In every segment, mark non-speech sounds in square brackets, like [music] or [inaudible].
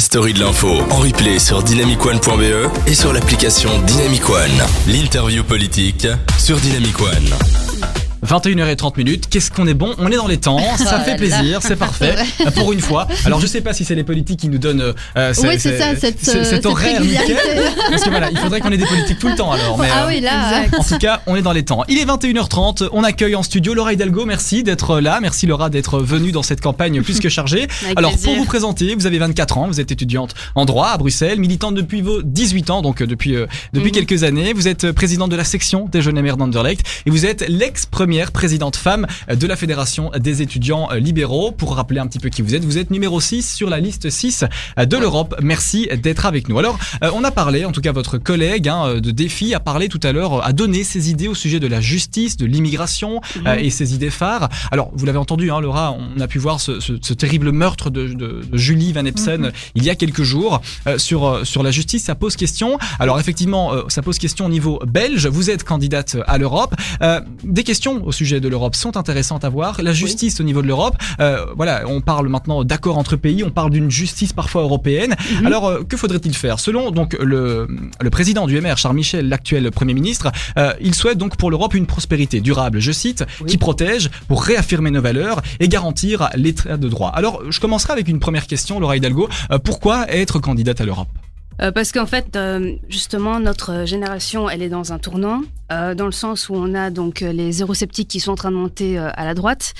story de l'info en replay sur dynamicone.be et sur l'application Dynamic One. L'interview politique sur Dynamic One. 21h30 minutes, qu'est-ce qu'on est bon? On est dans les temps, [laughs] ça Oh fait plaisir, c'est parfait, [laughs] Euh, pour une fois. Alors je sais pas si c'est les politiques qui nous donnent euh, Oui, c'est ça, cette, ce- euh, cet cette horaire nickel. Parce que voilà, il faudrait qu'on ait des politiques tout le temps alors. Mais, Ah euh, oui, là. En tout cas, on est dans les temps. Il est 21h30, on accueille en studio Laura Hidalgo, merci d'être là, merci Laura d'être venue dans cette campagne plus que chargée. [laughs] Avec Alors plaisir. pour vous présenter, vous avez 24 ans, vous êtes étudiante en droit à Bruxelles, militante depuis vos 18 ans, donc euh, depuis, euh, depuis Mhm. quelques années. Vous êtes euh, présidente de la section des jeunes maires d'Anderlecht et vous êtes l'ex-première présidente femme de la Fédération des étudiants euh, libéraux. Pour rappeler un petit peu qui vous êtes, vous êtes numéro 6 sur la liste 6 euh, de l'Europe. Merci d'être avec nous. Alors, euh, on a parlé, en tout cas votre collègue hein, de Défi a parlé tout à l'heure, a donné ses idées au sujet de la justice, de l'immigration euh, et ses idées phares. Alors, vous l'avez entendu, hein, Laura, on a pu voir ce, ce- ce terrible meurtre de, de- de Julie Van Epsen euh, il y a quelques jours euh, sur, sur la justice. Ça pose question. Alors, effectivement, euh, ça pose question au niveau belge. Vous êtes candidate à l'Europe. Euh, des questions au sujet de l'Europe sont intéressantes à voir. La justice au niveau de l'Europe, euh, voilà, on parle maintenant d'accord entre pays, on parle d'une justice parfois européenne. Mhm. Alors, euh, que faudrait-il faire? Selon donc le, le président du MR, Charles Michel, l'actuel Premier ministre, euh, il souhaite donc pour l'Europe une prospérité durable, je cite, qui protège pour réaffirmer nos valeurs et garantir l'état de droit. Alors, je commencerai avec une première question, Laura Hidalgo. Euh, pourquoi être candidate à l'Europe? Parce qu'en fait, justement, notre génération, elle est dans un tournant, euh, dans le sens où on a donc euh, les eurosceptiques qui sont en train de monter euh, à la droite.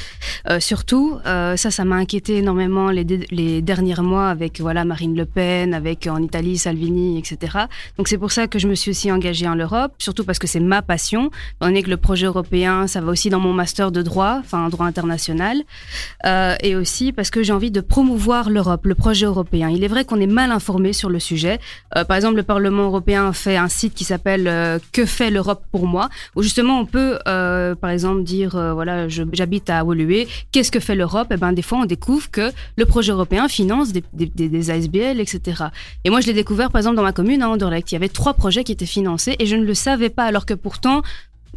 Surtout, ça, ça m'a inquiété énormément les, derniers mois avec voilà Marine Le Pen, avec en Italie Salvini, etc. Donc c'est pour ça que je me suis aussi engagée en Europe, surtout parce que c'est ma passion. Étant donné que le projet européen, ça va aussi dans mon master de droit, enfin droit international, et aussi parce que j'ai envie de promouvoir l'Europe, le projet européen. Il est vrai qu'on est mal informé sur le sujet. Par exemple, le Parlement européen fait un site qui s'appelle Que fait l'Europe pour moi où justement on peut, euh, par exemple, dire euh, voilà, j'habite à Woluwe, qu'est-ce que fait l'Europe? Et ben des fois on découvre que le projet européen finance des, des, des- des ASBL, etc. Et moi je l'ai découvert par exemple dans ma commune à Anderlecht, il y avait trois projets qui étaient financés et je ne le savais pas alors que pourtant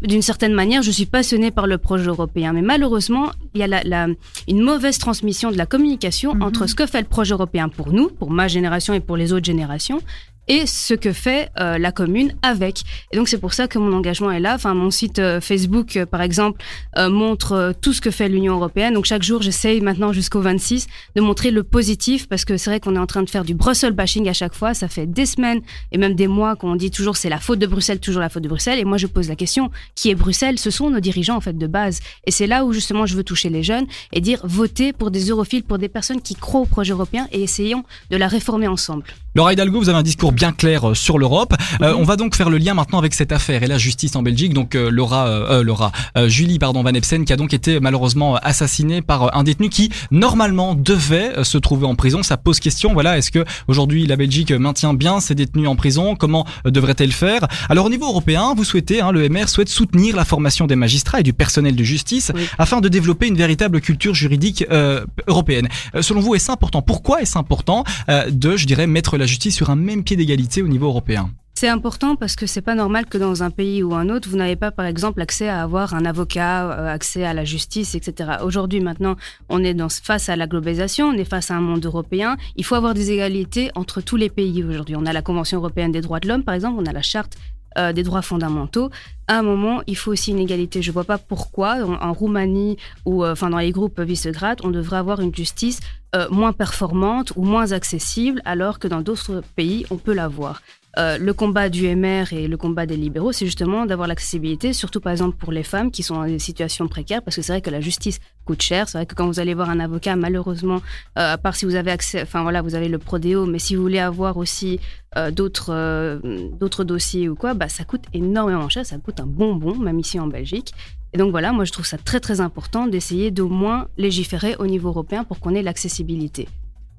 d'une certaine manière, je suis passionnée par le projet européen. Mais malheureusement, il y a la, la- une mauvaise transmission de la communication entre ce que fait le projet européen pour nous, pour ma génération et pour les autres générations, et ce que fait euh, la commune avec. Et donc c'est pour ça que mon engagement est là. Enfin, mon site euh, Facebook, euh, par exemple, euh, montre euh, tout ce que fait l'Union européenne. Donc chaque jour, j'essaye maintenant jusqu'au 26 de montrer le positif parce que c'est vrai qu'on est en train de faire du Brussels bashing à chaque fois. Ça fait des semaines et même des mois qu'on dit toujours c'est la faute de Bruxelles, toujours la faute de Bruxelles. Et moi, je pose la question qui est Bruxelles? Ce sont nos dirigeants en fait de base. Et c'est là où justement je veux toucher les jeunes et dire votez pour des europhiles, pour des personnes qui croient au projet européen et essayons de la réformer ensemble. Laura Hidalgo, vous avez un discours bien clair euh, sur l'Europe. Euh, on va donc faire le lien maintenant avec cette affaire et la justice en Belgique. Donc euh, Laura, euh, euh, Laura, euh, Julie, pardon, Van Epsen, qui a donc été malheureusement assassinée par un détenu qui normalement devait se trouver en prison. Ça pose question. Voilà, est-ce que aujourd'hui la Belgique maintient bien ses détenus en prison? Comment devrait-elle faire? Alors au niveau européen, vous souhaitez, hein, le MR souhaite soutenir la formation des magistrats et du personnel de justice Oui. afin de développer une véritable culture juridique euh, européenne. Selon vous, est-ce important Pourquoi est-ce important euh, de, je dirais, mettre la justice sur un même pied d'égalité au niveau européen C'est important parce que c'est pas normal que dans un pays ou un autre, vous n'avez pas, par exemple, accès à avoir un avocat, euh, accès à la justice, etc. Aujourd'hui, maintenant, on est dans, face à la globalisation, on est face à un monde européen. Il faut avoir des égalités entre tous les pays aujourd'hui. On a la Convention européenne des droits de l'homme, par exemple, on a la charte euh, des droits fondamentaux. À un moment, il faut aussi une égalité. Je vois pas pourquoi en, Roumanie ou euh, dans les groupes Visegrad, on devrait avoir une justice euh, moins performante ou moins accessible, alors que dans d'autres pays, on peut l'avoir. Euh, le combat du MR et le combat des libéraux, c'est justement d'avoir l'accessibilité, surtout par exemple pour les femmes qui sont dans des situations précaires, parce que c'est vrai que la justice coûte cher. C'est vrai que quand vous allez voir un avocat, malheureusement, euh, à part si vous avez accès, enfin voilà, vous avez le prodéo, mais si vous voulez avoir aussi euh, d'autres d'autres dossiers ou quoi, bah ça coûte énormément cher, ça coûte un bonbon, même ici en Belgique. Et donc voilà, moi je trouve ça très très important d'essayer d'au moins légiférer au niveau européen pour qu'on ait l'accessibilité.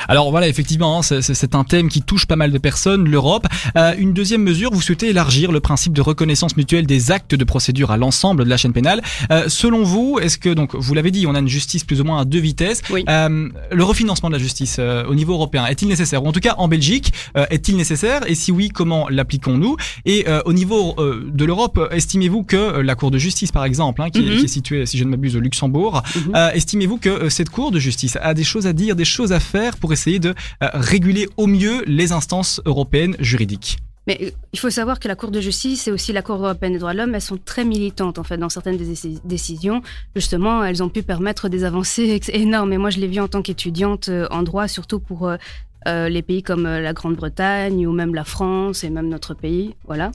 Alors voilà, effectivement, hein, c'est- un thème qui touche pas mal de personnes, l'Europe. Euh, une deuxième mesure, vous souhaitez élargir le principe de reconnaissance mutuelle des actes de procédure à l'ensemble de la chaîne pénale. Euh, selon vous, est-ce que, donc, vous l'avez dit, on a une justice plus ou moins à deux vitesses. Oui. Euh, le refinancement de la justice euh, au niveau européen est-il nécessaire? Ou en tout cas, en Belgique, euh, est-il nécessaire? Et si oui, comment l'appliquons-nous? Et euh, au niveau euh, de l'Europe, estimez-vous que la Cour de justice, par exemple, hein, qui, est, Mhm. qui est située, si je ne m'abuse, au Luxembourg, Mhm. euh, estimez-vous que cette Cour de justice a des choses à dire, des choses à faire pour essayer de euh, réguler au mieux les instances européennes juridiques mais euh, il faut savoir que la Cour de justice et aussi la Cour européenne des droits de l'homme, elles sont très militantes en fait dans certaines des décisions. Justement, elles ont pu permettre des avancées énormes. Et moi, je l'ai vu en tant qu'étudiante euh, en droit, surtout pour les pays comme la Grande-Bretagne ou même la France et même notre pays. Voilà.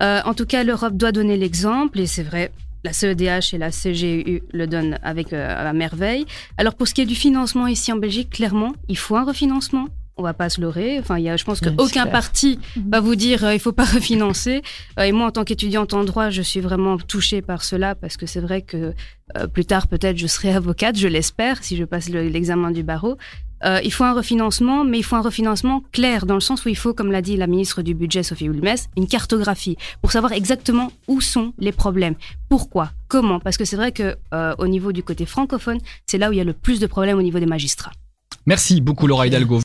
en tout cas, l'Europe doit donner l'exemple et c'est vrai. La CEDH et la CGU le donnent avec à merveille. Alors pour ce qui est du financement ici en Belgique, clairement, il faut un refinancement on va pas se leurrer. Enfin, il y a, je pense qu'aucun parti mhm. va vous dire euh, il faut pas [laughs] refinancer. Euh, et moi, en tant qu'étudiante en droit, je suis vraiment touchée par cela parce que c'est vrai que euh, plus tard, peut-être, je serai [laughs] avocate, je l'espère, si je passe l'examen du barreau. Il faut un refinancement, mais il faut un refinancement clair, dans le sens où il faut, comme l'a dit la ministre du Budget, Sophie Wilmes, une cartographie pour savoir exactement où sont les problèmes. Pourquoi? Comment? Parce que c'est vrai que au niveau du côté francophone, c'est là où il y a le plus de problèmes au niveau des magistrats. Merci beaucoup Laura Hidalgo.